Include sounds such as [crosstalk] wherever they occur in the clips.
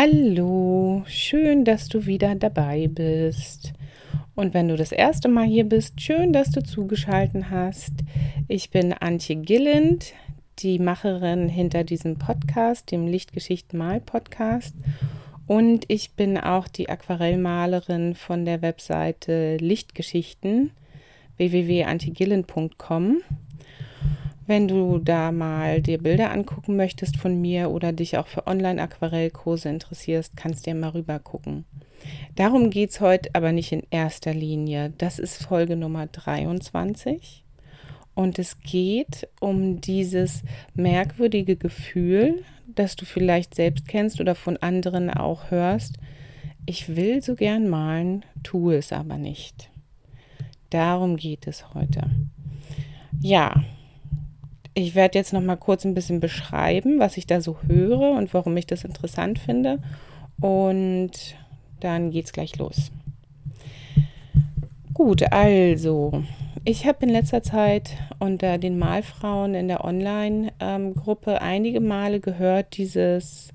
Hallo, schön, dass du wieder dabei bist. Und wenn du das erste Mal hier bist, schön, dass du zugeschaltet hast. Ich bin Antje Gilland, die Macherin hinter diesem Podcast, dem Lichtgeschichten Mal Podcast. Und ich bin auch die Aquarellmalerin von der Webseite Lichtgeschichten www.antigillen.com. Wenn du da mal dir Bilder angucken möchtest von mir oder dich auch für Online-Aquarellkurse interessierst, kannst du ja mal rüber gucken. Darum geht es heute aber nicht in erster Linie. Das ist Folge Nummer 23. Und es geht um dieses merkwürdige Gefühl, das du vielleicht selbst kennst oder von anderen auch hörst. Ich will so gern malen, tue es aber nicht. Darum geht es heute. Ja, ich werde jetzt noch mal kurz ein bisschen beschreiben, was ich da so höre und warum ich das interessant finde. Und dann geht's gleich los. Gut, also, ich habe in letzter Zeit unter den Malfrauen in der Online-Gruppe einige Male gehört, dieses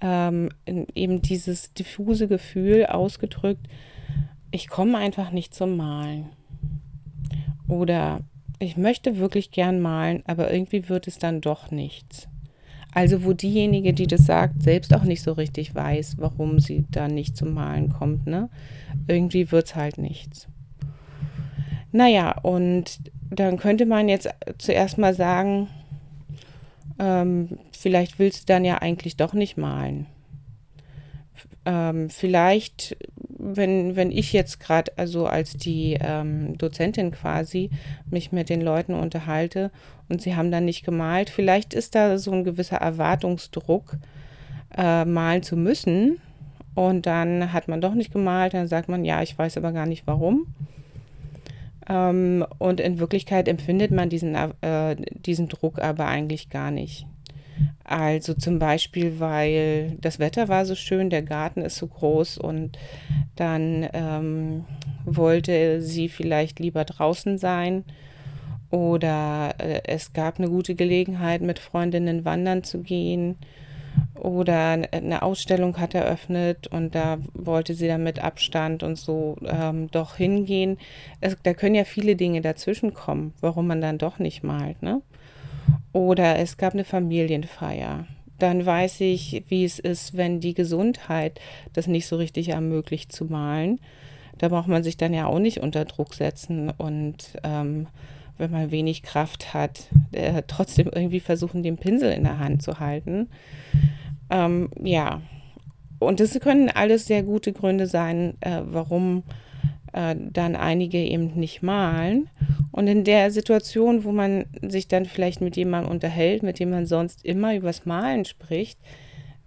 ähm, eben dieses diffuse Gefühl ausgedrückt, ich komme einfach nicht zum Malen. Oder ich möchte wirklich gern malen, aber irgendwie wird es dann doch nichts. Also wo diejenige, die das sagt, selbst auch nicht so richtig weiß, warum sie da nicht zum Malen kommt, ne? Irgendwie wird es halt nichts. Naja, und dann könnte man jetzt zuerst mal sagen, ähm, vielleicht willst du dann ja eigentlich doch nicht malen. Ähm, vielleicht wenn, wenn ich jetzt gerade, also als die ähm, Dozentin quasi, mich mit den Leuten unterhalte und sie haben dann nicht gemalt, vielleicht ist da so ein gewisser Erwartungsdruck, äh, malen zu müssen. Und dann hat man doch nicht gemalt, dann sagt man, ja, ich weiß aber gar nicht warum. Ähm, und in Wirklichkeit empfindet man diesen, äh, diesen Druck aber eigentlich gar nicht. Also zum Beispiel, weil das Wetter war so schön, der Garten ist so groß und dann ähm, wollte sie vielleicht lieber draußen sein oder äh, es gab eine gute Gelegenheit, mit Freundinnen wandern zu gehen oder eine Ausstellung hat eröffnet und da wollte sie dann mit Abstand und so ähm, doch hingehen. Es, da können ja viele Dinge dazwischen kommen, warum man dann doch nicht malt, ne? Oder es gab eine Familienfeier. Dann weiß ich, wie es ist, wenn die Gesundheit das nicht so richtig ermöglicht zu malen. Da braucht man sich dann ja auch nicht unter Druck setzen und ähm, wenn man wenig Kraft hat, äh, trotzdem irgendwie versuchen, den Pinsel in der Hand zu halten. Ähm, ja, und das können alles sehr gute Gründe sein, äh, warum äh, dann einige eben nicht malen. Und in der Situation, wo man sich dann vielleicht mit jemandem unterhält, mit dem man sonst immer übers Malen spricht,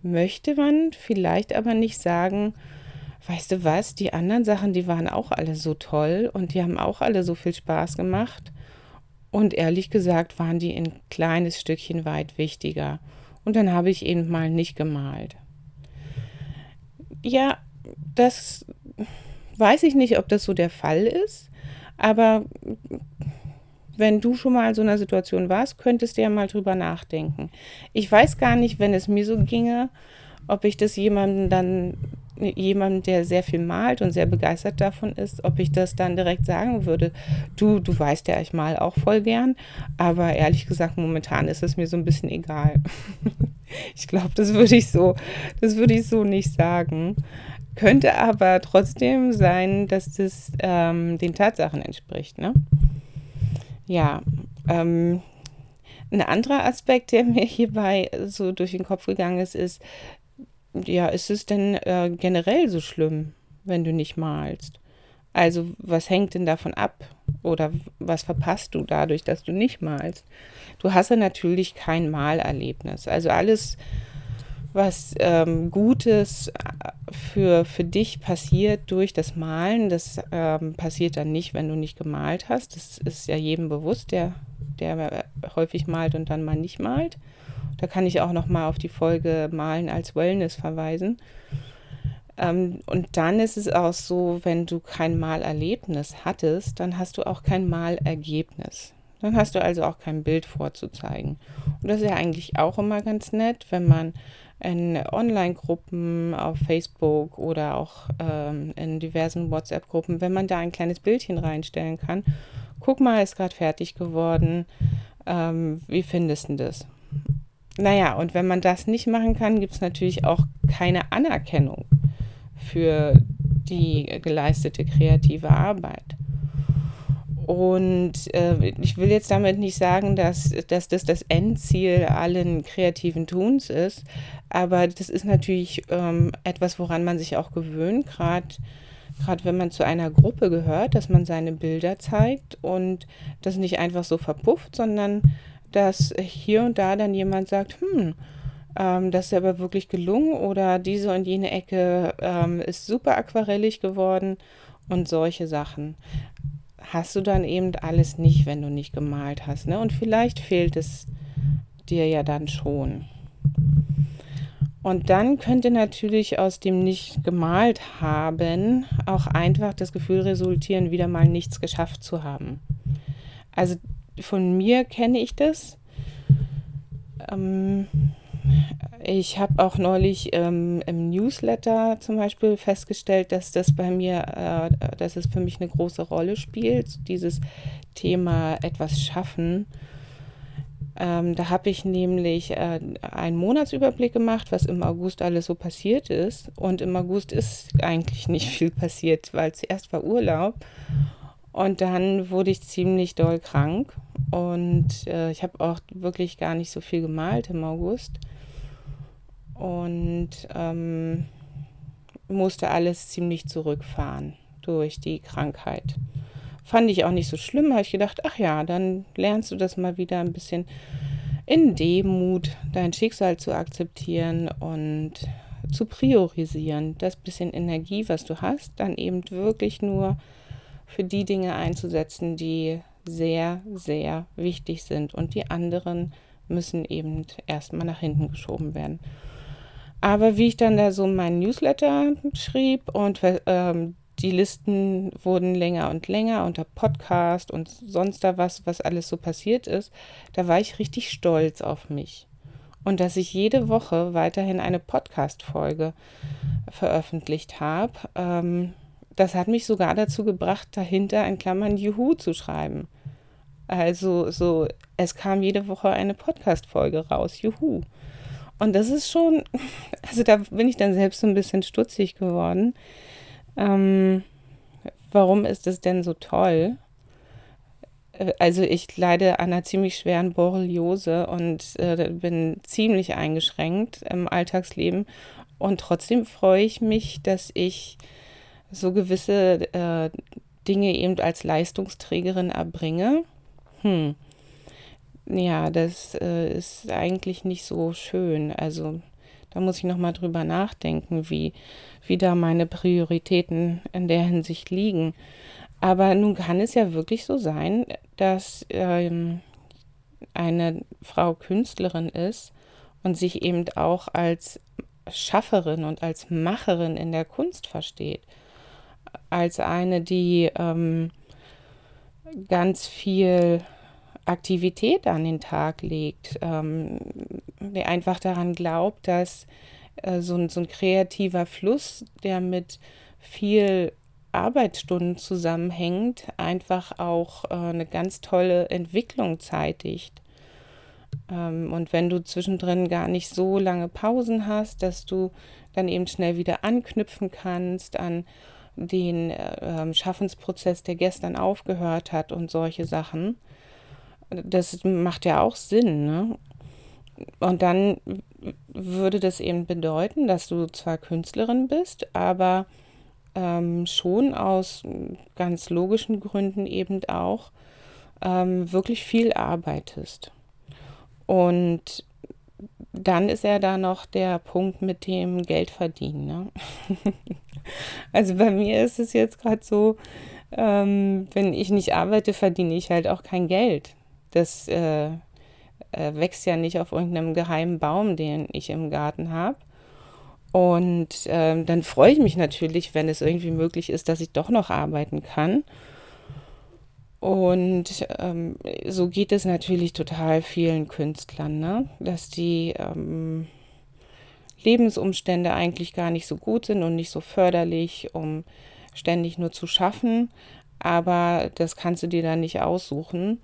möchte man vielleicht aber nicht sagen, weißt du was, die anderen Sachen, die waren auch alle so toll und die haben auch alle so viel Spaß gemacht. Und ehrlich gesagt waren die ein kleines Stückchen weit wichtiger. Und dann habe ich eben mal nicht gemalt. Ja, das weiß ich nicht, ob das so der Fall ist, aber wenn du schon mal in so einer Situation warst, könntest du ja mal drüber nachdenken. Ich weiß gar nicht, wenn es mir so ginge, ob ich das jemandem dann, jemandem, der sehr viel malt und sehr begeistert davon ist, ob ich das dann direkt sagen würde. Du, du weißt ja, ich mal auch voll gern, aber ehrlich gesagt, momentan ist es mir so ein bisschen egal. [laughs] ich glaube, das würde ich so, das würde ich so nicht sagen. Könnte aber trotzdem sein, dass das ähm, den Tatsachen entspricht. Ne? Ja, ähm, ein anderer Aspekt, der mir hierbei so durch den Kopf gegangen ist, ist, ja, ist es denn äh, generell so schlimm, wenn du nicht malst? Also, was hängt denn davon ab? Oder was verpasst du dadurch, dass du nicht malst? Du hast ja natürlich kein Malerlebnis. Also alles, was ähm, Gutes äh, für, für dich passiert durch das Malen. Das ähm, passiert dann nicht, wenn du nicht gemalt hast. Das ist ja jedem bewusst, der, der häufig malt und dann mal nicht malt. Da kann ich auch noch mal auf die Folge Malen als Wellness verweisen. Ähm, und dann ist es auch so, wenn du kein Malerlebnis hattest, dann hast du auch kein Malergebnis. Dann hast du also auch kein Bild vorzuzeigen. Und das ist ja eigentlich auch immer ganz nett, wenn man in Online-Gruppen auf Facebook oder auch ähm, in diversen WhatsApp-Gruppen, wenn man da ein kleines Bildchen reinstellen kann. Guck mal, ist gerade fertig geworden. Ähm, wie findest du das? Naja, und wenn man das nicht machen kann, gibt es natürlich auch keine Anerkennung für die geleistete kreative Arbeit. Und äh, ich will jetzt damit nicht sagen, dass, dass das das Endziel allen kreativen Tuns ist, aber das ist natürlich ähm, etwas, woran man sich auch gewöhnt, gerade gerade wenn man zu einer Gruppe gehört, dass man seine Bilder zeigt und das nicht einfach so verpufft, sondern dass hier und da dann jemand sagt, hm, ähm, das ist aber wirklich gelungen oder diese und jene Ecke ähm, ist super aquarellig geworden und solche Sachen. Hast du dann eben alles nicht, wenn du nicht gemalt hast. Ne? Und vielleicht fehlt es dir ja dann schon. Und dann könnte natürlich aus dem nicht gemalt haben auch einfach das Gefühl resultieren, wieder mal nichts geschafft zu haben. Also von mir kenne ich das. Ähm, ich habe auch neulich ähm, im Newsletter zum Beispiel festgestellt, dass das bei mir, äh, dass es für mich eine große Rolle spielt, dieses Thema etwas schaffen. Ähm, da habe ich nämlich äh, einen Monatsüberblick gemacht, was im August alles so passiert ist. Und im August ist eigentlich nicht viel passiert, weil zuerst war Urlaub und dann wurde ich ziemlich doll krank. Und äh, ich habe auch wirklich gar nicht so viel gemalt im August und ähm, musste alles ziemlich zurückfahren durch die Krankheit. Fand ich auch nicht so schlimm, habe ich gedacht, ach ja, dann lernst du das mal wieder ein bisschen in Demut, dein Schicksal zu akzeptieren und zu priorisieren. Das bisschen Energie, was du hast, dann eben wirklich nur für die Dinge einzusetzen, die sehr, sehr wichtig sind. Und die anderen müssen eben erstmal nach hinten geschoben werden. Aber wie ich dann da so mein Newsletter schrieb und ähm, die Listen wurden länger und länger unter Podcast und sonst da was, was alles so passiert ist, da war ich richtig stolz auf mich. Und dass ich jede Woche weiterhin eine Podcast-Folge veröffentlicht habe, ähm, das hat mich sogar dazu gebracht, dahinter in Klammern Juhu zu schreiben. Also so, es kam jede Woche eine Podcast-Folge raus. Juhu. Und das ist schon, also da bin ich dann selbst so ein bisschen stutzig geworden. Ähm, warum ist das denn so toll? Äh, also ich leide an einer ziemlich schweren Borreliose und äh, bin ziemlich eingeschränkt im Alltagsleben. Und trotzdem freue ich mich, dass ich so gewisse äh, Dinge eben als Leistungsträgerin erbringe. Hm ja, das äh, ist eigentlich nicht so schön. Also da muss ich nochmal drüber nachdenken, wie, wie da meine Prioritäten in der Hinsicht liegen. Aber nun kann es ja wirklich so sein, dass ähm, eine Frau Künstlerin ist und sich eben auch als Schafferin und als Macherin in der Kunst versteht. Als eine, die ähm, ganz viel Aktivität an den Tag legt, ähm, der einfach daran glaubt, dass äh, so, ein, so ein kreativer Fluss, der mit viel Arbeitsstunden zusammenhängt, einfach auch äh, eine ganz tolle Entwicklung zeitigt. Ähm, und wenn du zwischendrin gar nicht so lange Pausen hast, dass du dann eben schnell wieder anknüpfen kannst an den äh, Schaffensprozess, der gestern aufgehört hat und solche Sachen, das macht ja auch Sinn, ne? Und dann würde das eben bedeuten, dass du zwar Künstlerin bist, aber ähm, schon aus ganz logischen Gründen eben auch ähm, wirklich viel arbeitest. Und dann ist ja da noch der Punkt mit dem Geldverdienen. Ne? [laughs] also bei mir ist es jetzt gerade so, ähm, wenn ich nicht arbeite, verdiene ich halt auch kein Geld. Das äh, äh, wächst ja nicht auf irgendeinem geheimen Baum, den ich im Garten habe. Und ähm, dann freue ich mich natürlich, wenn es irgendwie möglich ist, dass ich doch noch arbeiten kann. Und ähm, so geht es natürlich total vielen Künstlern, ne? dass die ähm, Lebensumstände eigentlich gar nicht so gut sind und nicht so förderlich, um ständig nur zu schaffen. Aber das kannst du dir dann nicht aussuchen.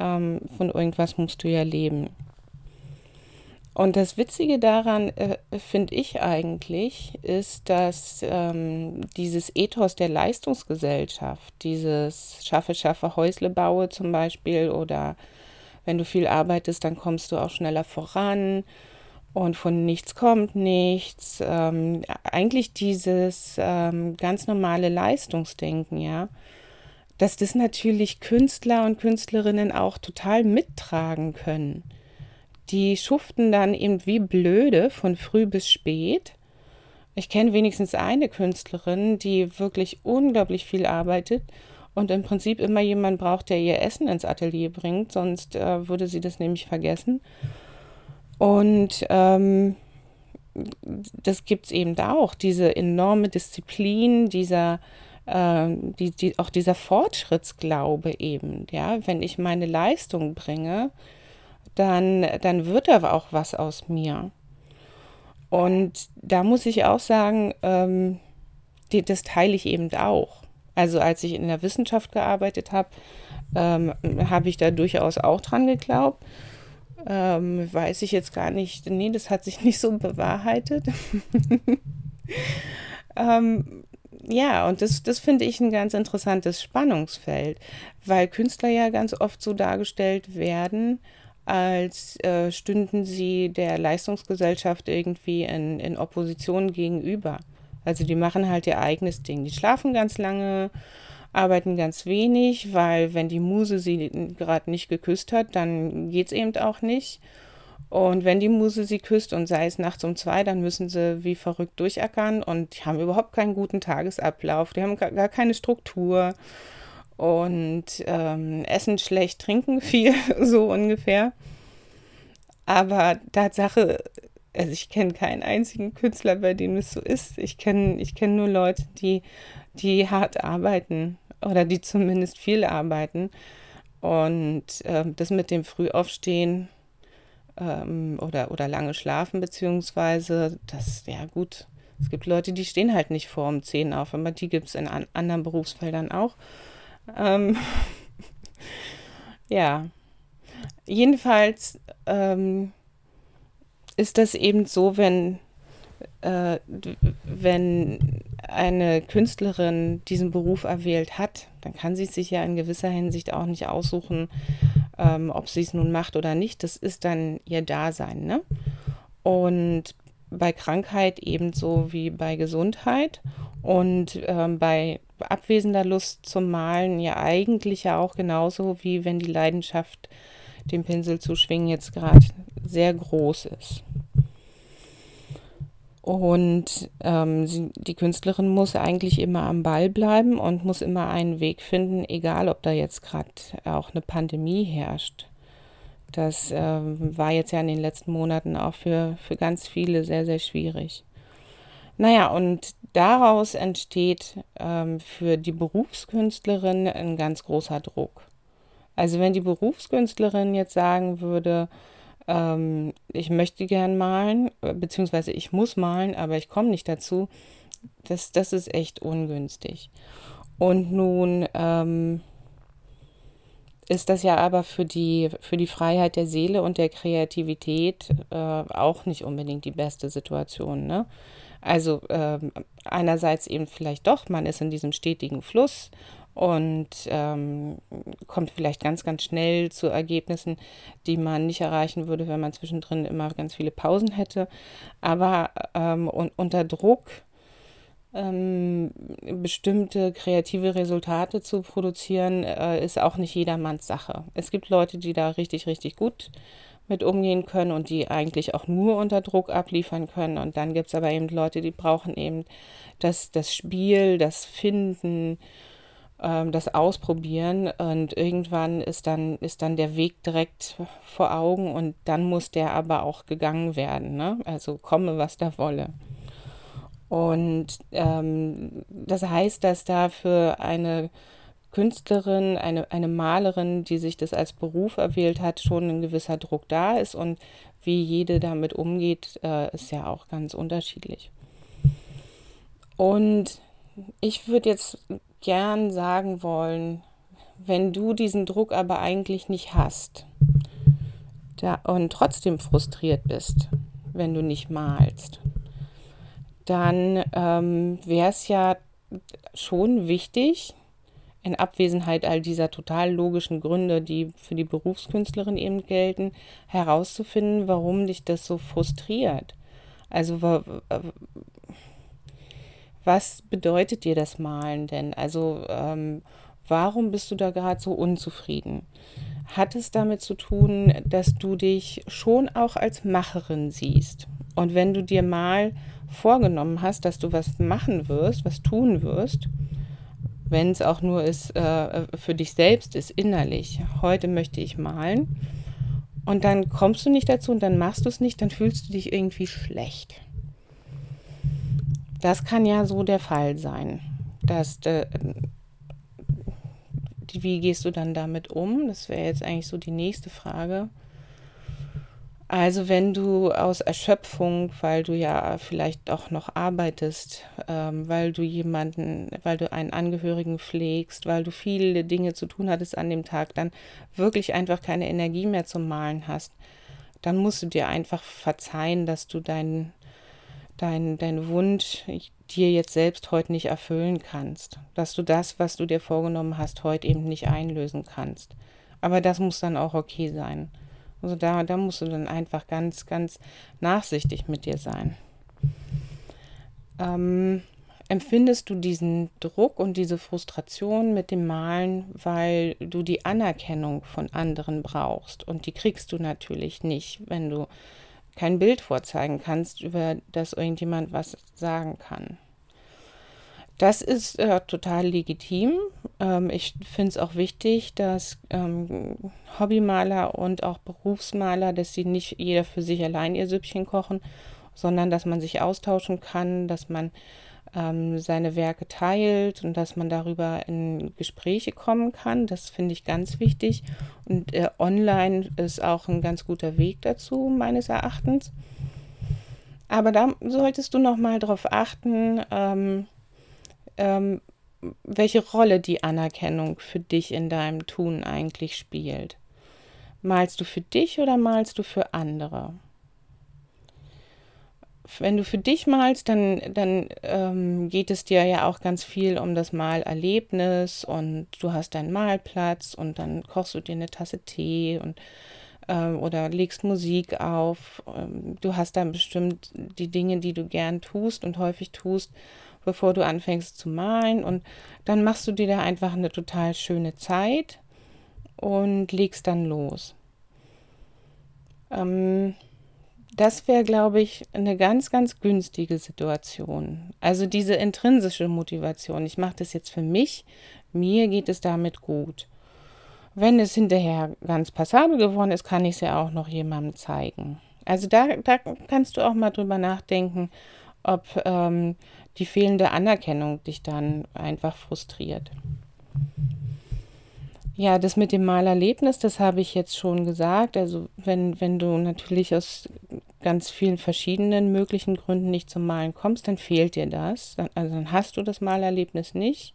Ähm, von irgendwas musst du ja leben. Und das Witzige daran, äh, finde ich eigentlich, ist, dass ähm, dieses Ethos der Leistungsgesellschaft, dieses Schaffe, Schaffe, Häusle baue zum Beispiel, oder wenn du viel arbeitest, dann kommst du auch schneller voran und von nichts kommt nichts. Ähm, eigentlich dieses ähm, ganz normale Leistungsdenken, ja, dass das natürlich Künstler und Künstlerinnen auch total mittragen können die schuften dann eben wie blöde von früh bis spät. Ich kenne wenigstens eine Künstlerin, die wirklich unglaublich viel arbeitet und im Prinzip immer jemand braucht, der ihr Essen ins Atelier bringt, sonst äh, würde sie das nämlich vergessen. Und ähm, das gibt es eben auch, diese enorme Disziplin, dieser, die, die, auch dieser Fortschrittsglaube eben. Ja, wenn ich meine Leistung bringe, dann, dann wird da auch was aus mir. Und da muss ich auch sagen, ähm, die, das teile ich eben auch. Also als ich in der Wissenschaft gearbeitet habe, ähm, habe ich da durchaus auch dran geglaubt. Ähm, weiß ich jetzt gar nicht, nee, das hat sich [laughs] nicht so bewahrheitet. [laughs] ähm, ja, und das, das finde ich ein ganz interessantes Spannungsfeld, weil Künstler ja ganz oft so dargestellt werden, als äh, stünden sie der Leistungsgesellschaft irgendwie in, in Opposition gegenüber. Also die machen halt ihr eigenes Ding. Die schlafen ganz lange, arbeiten ganz wenig, weil wenn die Muse sie gerade nicht geküsst hat, dann geht es eben auch nicht. Und wenn die Muse sie küsst und sei es nachts um zwei, dann müssen sie wie verrückt durchackern und die haben überhaupt keinen guten Tagesablauf, die haben gar, keine Struktur und ähm, essen schlecht, trinken [laughs] viel, so ungefähr. Aber Tatsache, also ich kenne keinen einzigen Künstler, bei dem es so ist. Ich kenne ich kenn nur Leute, die, die hart arbeiten oder die zumindest viel arbeiten. Und ähm, das mit dem Frühaufstehen ähm, oder, oder lange schlafen, beziehungsweise, das, ja gut, es gibt Leute, die stehen halt nicht vor um 10 auf, aber die gibt es in an anderen Berufsfeldern auch. Ähm, [laughs] ja, jedenfalls ähm, ist das eben so, wenn, äh, wenn eine Künstlerin diesen Beruf erwählt hat, dann kann sie sich ja in gewisser Hinsicht auch nicht aussuchen, ähm, ob sie es nun macht oder nicht. Das ist dann ihr Dasein. Ne? Und bei Krankheit ebenso wie bei Gesundheit und ähm, bei abwesender Lust zum Malen ja eigentlich ja auch genauso wie wenn die Leidenschaft, den Pinsel zu schwingen, jetzt gerade sehr groß ist. Und ähm, sie, die Künstlerin muss eigentlich immer am Ball bleiben und muss immer einen Weg finden, egal ob da jetzt gerade auch eine Pandemie herrscht. Das ähm, war jetzt ja in den letzten Monaten auch für, für ganz viele sehr, sehr schwierig. Naja, und daraus entsteht ähm, für die Berufskünstlerin ein ganz großer Druck. Also wenn die Berufskünstlerin jetzt sagen würde, ähm, ich möchte gern malen, äh, beziehungsweise ich muss malen, aber ich komme nicht dazu, das, das ist echt ungünstig. Und nun ähm, ist das ja aber für die, für die Freiheit der Seele und der Kreativität äh, auch nicht unbedingt die beste Situation. Ne? Also äh, einerseits eben vielleicht doch, man ist in diesem stetigen Fluss und ähm, kommt vielleicht ganz, ganz schnell zu Ergebnissen, die man nicht erreichen würde, wenn man zwischendrin immer ganz viele Pausen hätte. Aber ähm, un unter Druck ähm, bestimmte kreative Resultate zu produzieren, äh, ist auch nicht jedermanns Sache. Es gibt Leute, die da richtig, richtig gut mit umgehen können und die eigentlich auch nur unter Druck abliefern können. Und dann gibt es aber eben Leute, die brauchen eben das, das Spiel, das Finden, ähm, das Ausprobieren. Und irgendwann ist dann, ist dann der Weg direkt vor Augen und dann muss der aber auch gegangen werden. Ne? Also komme, was da wolle. Und ähm, das heißt, dass da für eine Künstlerin, eine, eine Malerin, die sich das als Beruf erwählt hat, schon ein gewisser Druck da ist. Und wie jede damit umgeht, äh, ist ja auch ganz unterschiedlich. Und ich würde jetzt gern sagen wollen, wenn du diesen Druck aber eigentlich nicht hast da, und trotzdem frustriert bist, wenn du nicht malst, dann ähm, wäre es ja schon wichtig, in Abwesenheit all dieser total logischen Gründe, die für die Berufskünstlerin eben gelten, herauszufinden, warum dich das so frustriert. Also was bedeutet dir das Malen denn? Also ähm, warum bist du da gerade so unzufrieden? Hat es damit zu tun, dass du dich schon auch als Macherin siehst? Und wenn du dir mal vorgenommen hast, dass du was machen wirst, was tun wirst, wenn es auch nur ist, äh, für dich selbst ist, innerlich, heute möchte ich malen, und dann kommst du nicht dazu und dann machst du es nicht, dann fühlst du dich irgendwie schlecht. Das kann ja so der Fall sein. Dass, äh, wie gehst du dann damit um? Das wäre jetzt eigentlich so die nächste Frage. Also wenn du aus Erschöpfung, weil du ja vielleicht auch noch arbeitest, ähm, weil du jemanden, weil du einen Angehörigen pflegst, weil du viele Dinge zu tun hattest an dem Tag, dann wirklich einfach keine Energie mehr zum Malen hast, dann musst du dir einfach verzeihen, dass du deinen dein, dein Wunsch dir jetzt selbst heute nicht erfüllen kannst. Dass du das, was du dir vorgenommen hast, heute eben nicht einlösen kannst. Aber das muss dann auch okay sein. Also da, da musst du dann einfach ganz, ganz nachsichtig mit dir sein. Ähm, empfindest du diesen Druck und diese Frustration mit dem Malen, weil du die Anerkennung von anderen brauchst? Und die kriegst du natürlich nicht, wenn du kein Bild vorzeigen kannst, über das irgendjemand was sagen kann. Das ist äh, total legitim. Ähm, ich finde es auch wichtig, dass ähm, Hobbymaler und auch Berufsmaler, dass sie nicht jeder für sich allein ihr Süppchen kochen, sondern dass man sich austauschen kann, dass man ähm, seine Werke teilt und dass man darüber in Gespräche kommen kann. Das finde ich ganz wichtig. Und äh, online ist auch ein ganz guter Weg dazu, meines Erachtens. Aber da solltest du noch mal darauf achten, ähm, ähm, welche Rolle die Anerkennung für dich in deinem Tun eigentlich spielt. Malst du für dich oder malst du für andere? Wenn du für dich malst, dann, dann ähm, geht es dir ja auch ganz viel um das Malerlebnis und du hast deinen Malplatz und dann kochst du dir eine Tasse Tee und äh, oder legst Musik auf. Ähm, du hast dann bestimmt die Dinge, die du gern tust und häufig tust bevor du anfängst zu malen. Und dann machst du dir da einfach eine total schöne Zeit und legst dann los. Ähm, das wäre, glaube ich, eine ganz, ganz günstige Situation. Also diese intrinsische Motivation. Ich mache das jetzt für mich. Mir geht es damit gut. Wenn es hinterher ganz passabel geworden ist, kann ich es ja auch noch jemandem zeigen. Also da, da kannst du auch mal drüber nachdenken, ob ähm, die fehlende Anerkennung dich dann einfach frustriert. Ja, das mit dem Malerlebnis, das habe ich jetzt schon gesagt. Also wenn, wenn du natürlich aus ganz vielen verschiedenen möglichen Gründen nicht zum Malen kommst, dann fehlt dir das. Also dann hast du das Malerlebnis nicht.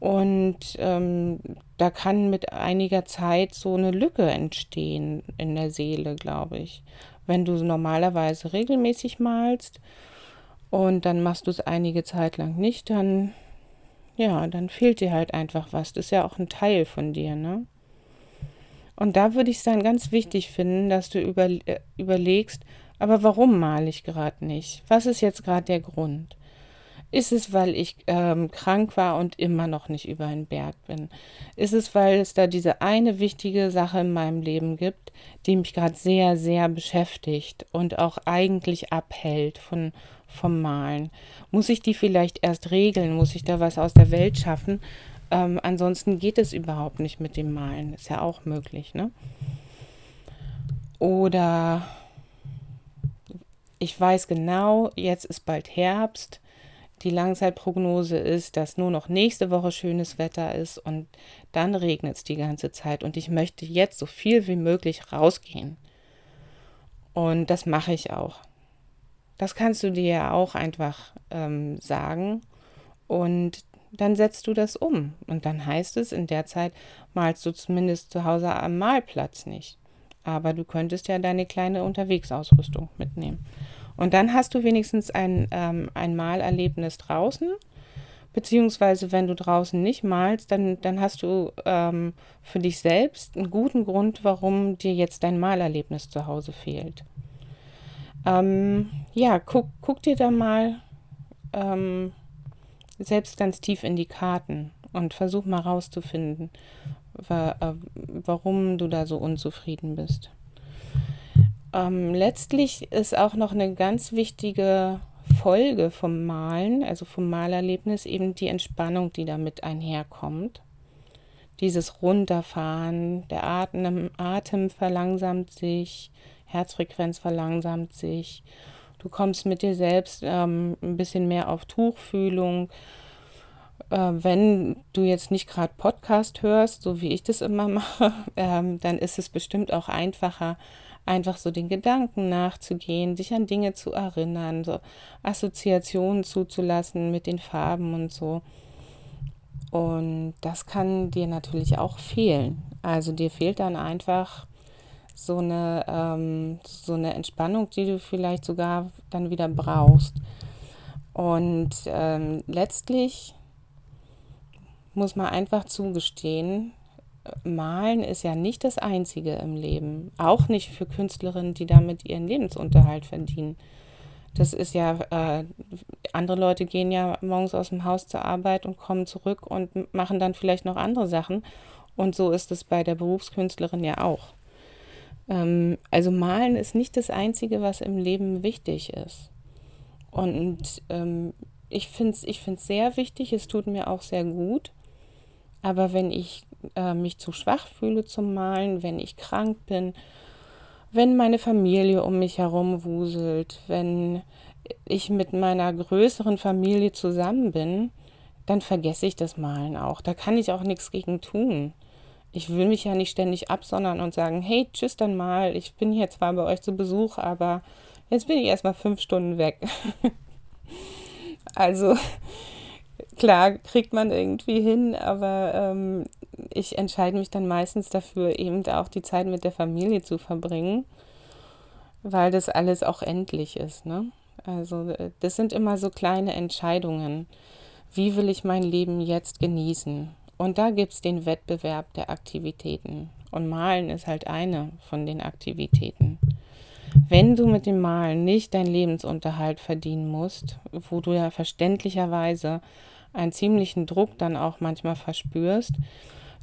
Und ähm, da kann mit einiger Zeit so eine Lücke entstehen in der Seele, glaube ich. Wenn du normalerweise regelmäßig malst und dann machst du es einige Zeit lang nicht, dann, ja, dann fehlt dir halt einfach was. Das ist ja auch ein Teil von dir, ne? Und da würde ich es dann ganz wichtig finden, dass du über, äh, überlegst, aber warum male ich gerade nicht? Was ist jetzt gerade der Grund? Ist es, weil ich ähm, krank war und immer noch nicht über einen Berg bin? Ist es, weil es da diese eine wichtige Sache in meinem Leben gibt, die mich gerade sehr, sehr beschäftigt und auch eigentlich abhält von, vom Malen? Muss ich die vielleicht erst regeln? Muss ich da was aus der Welt schaffen? Ähm, ansonsten geht es überhaupt nicht mit dem Malen. Ist ja auch möglich, ne? Oder ich weiß genau, jetzt ist bald Herbst die Langzeitprognose ist, dass nur noch nächste Woche schönes Wetter ist und dann regnet es die ganze Zeit und ich möchte jetzt so viel wie möglich rausgehen. Und das mache ich auch. Das kannst du dir ja auch einfach ähm, sagen. Und dann setzt du das um. Und dann heißt es, in der Zeit malst du zumindest zu Hause am Malplatz nicht. Aber du könntest ja deine kleine Unterwegsausrüstung mitnehmen. Und dann hast du wenigstens ein, ähm, ein Malerlebnis draußen. Beziehungsweise, wenn du draußen nicht malst, dann, dann hast du ähm, für dich selbst einen guten Grund, warum dir jetzt dein Malerlebnis zu Hause fehlt. Ähm, ja, guck, guck dir da mal ähm, selbst ganz tief in die Karten und versuch mal rauszufinden, wa äh, warum du da so unzufrieden bist. Ähm, letztlich ist auch noch eine ganz wichtige Folge vom Malen, also vom Malerlebnis, eben die Entspannung, die damit einherkommt. Dieses Runterfahren, der Atem, Atem verlangsamt sich, Herzfrequenz verlangsamt sich Du kommst mit dir selbst ähm, ein bisschen mehr auf Tuchfühlung. Äh, wenn du jetzt nicht gerade Podcast hörst, so wie ich das immer [laughs] mache, ähm, dann ist es bestimmt auch einfacher, einfach so den Gedanken nachzugehen, sich an Dinge zu erinnern, so Assoziationen zuzulassen mit den Farben und so. Und das kann dir natürlich auch fehlen. Also dir fehlt dann einfach so eine, ähm, so eine Entspannung, die du vielleicht sogar dann wieder brauchst. Und ähm, letztlich muss man einfach zugestehen, Malen ist ja nicht das Einzige im Leben. Auch nicht für Künstlerinnen, die damit ihren Lebensunterhalt verdienen. Das ist ja, äh, andere Leute gehen ja morgens aus dem Haus zur Arbeit und kommen zurück und machen dann vielleicht noch andere Sachen. Und so ist es bei der Berufskünstlerin ja auch. Ähm, also malen ist nicht das Einzige, was im Leben wichtig ist. Und ähm, ich finde es ich find's sehr wichtig, es tut mir auch sehr gut. Aber wenn ich äh, mich zu schwach fühle zum Malen, wenn ich krank bin, wenn meine Familie um mich herum wuselt, wenn ich mit meiner größeren Familie zusammen bin, dann vergesse ich das Malen auch. Da kann ich auch nichts gegen tun ich will mich ja nicht ständig absondern und sagen, hey, tschüss dann mal, ich bin hier zwar bei euch zu Besuch, aber jetzt bin ich erstmal fünf Stunden weg. [laughs] also klar, kriegt man irgendwie hin, aber ähm, ich entscheide mich dann meistens dafür, eben auch die Zeit mit der Familie zu verbringen, weil das alles auch endlich ist. Ne? Also äh, das sind immer so kleine Entscheidungen. Wie will ich mein Leben jetzt genießen? Und da gibt es den Wettbewerb der Aktivitäten. Und Malen ist halt eine von den Aktivitäten. Wenn du mit dem Malen nicht deinen Lebensunterhalt verdienen musst, wo du ja verständlicherweise einen ziemlichen Druck dann auch manchmal verspürst,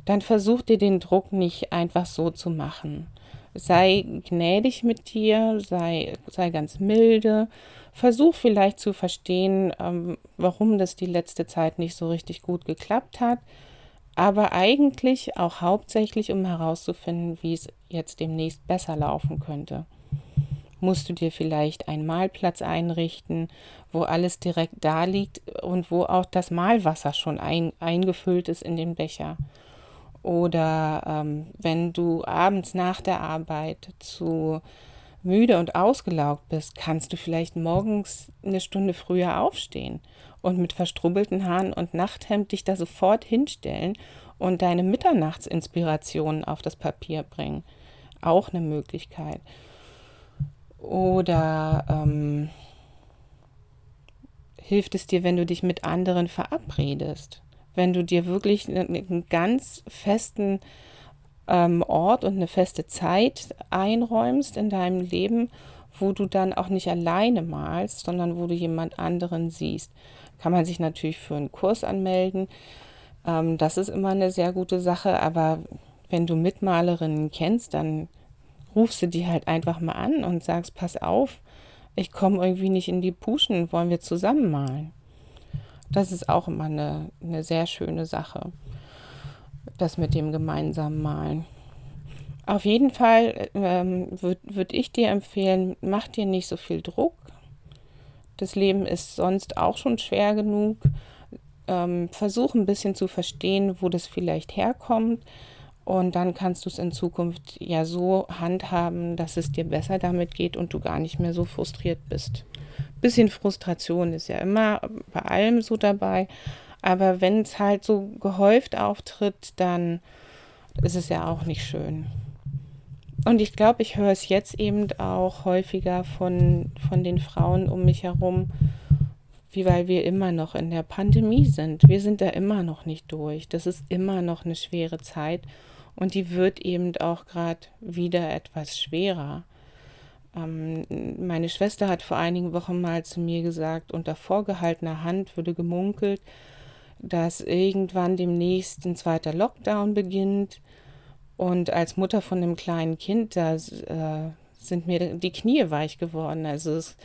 dann versuch dir den Druck nicht einfach so zu machen. Sei gnädig mit dir, sei, sei ganz milde, versuch vielleicht zu verstehen, ähm, warum das die letzte Zeit nicht so richtig gut geklappt hat aber eigentlich auch hauptsächlich, um herauszufinden, wie es jetzt demnächst besser laufen könnte. Musst du dir vielleicht einen Mahlplatz einrichten, wo alles direkt da liegt und wo auch das Mahlwasser schon ein, eingefüllt ist in den Becher. Oder ähm, wenn du abends nach der Arbeit zu müde und ausgelaugt bist, kannst du vielleicht morgens eine Stunde früher aufstehen und mit verstrubbelten Haaren und Nachthemd dich da sofort hinstellen und deine Mitternachtsinspiration auf das Papier bringen. Auch eine Möglichkeit. Oder ähm, hilft es dir, wenn du dich mit anderen verabredest? Wenn du dir wirklich einen ganz festen ähm, Ort und eine feste Zeit einräumst in deinem Leben, wo du dann auch nicht alleine malst, sondern wo du jemand anderen siehst kann man sich natürlich für einen Kurs anmelden. Ähm, das ist immer eine sehr gute Sache, aber wenn du Mitmalerinnen kennst, dann rufst du die halt einfach mal an und sagst, pass auf, ich komme irgendwie nicht in die Puschen, wollen wir zusammen malen. Das ist auch immer eine, eine sehr schöne Sache, das mit dem gemeinsamen Malen. Auf jeden Fall ähm, würde würd ich dir empfehlen, mach dir nicht so viel Druck, das Leben ist sonst auch schon schwer genug. Ähm, versuch ein bisschen zu verstehen, wo das vielleicht herkommt Und dann kannst du es in Zukunft ja so handhaben, dass es dir besser damit geht und du gar nicht mehr so frustriert bist. Bisschen Frustration ist ja immer bei allem so dabei. Aber wenn es halt so gehäuft auftritt, dann ist es ja auch nicht schön. Und ich glaube, ich höre es jetzt eben auch häufiger von, von den Frauen um mich herum, wie weil wir immer noch in der Pandemie sind. Wir sind da immer noch nicht durch. Das ist immer noch eine schwere Zeit und die wird eben auch gerade wieder etwas schwerer. Ähm, meine Schwester hat vor einigen Wochen mal zu mir gesagt, unter vorgehaltener Hand würde gemunkelt, dass irgendwann demnächst ein zweiter Lockdown beginnt. Und als Mutter von einem kleinen Kind, da äh, sind mir die Knie weich geworden. Also es,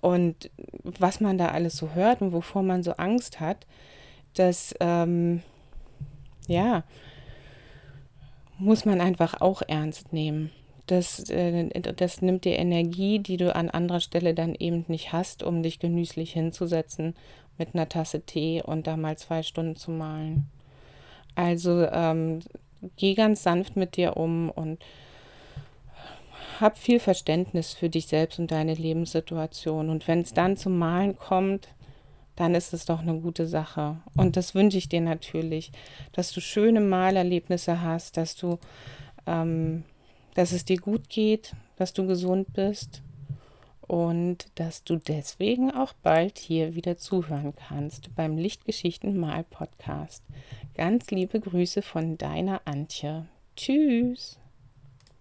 und was man da alles so hört und wovor man so Angst hat, das, ähm, ja, muss man einfach auch ernst nehmen. Das, äh, das nimmt dir Energie, die du an anderer Stelle dann eben nicht hast, um dich genüsslich hinzusetzen mit einer Tasse Tee und da mal zwei Stunden zu malen. Also ähm, geh ganz sanft mit dir um und hab viel Verständnis für dich selbst und deine Lebenssituation. Und wenn es dann zum Malen kommt, dann ist es doch eine gute Sache. Und das wünsche ich dir natürlich, dass du schöne Malerlebnisse hast, dass du, ähm, dass es dir gut geht, dass du gesund bist und dass du deswegen auch bald hier wieder zuhören kannst beim Lichtgeschichten Mal Podcast. Ganz liebe Grüße von deiner Antje. Tschüss.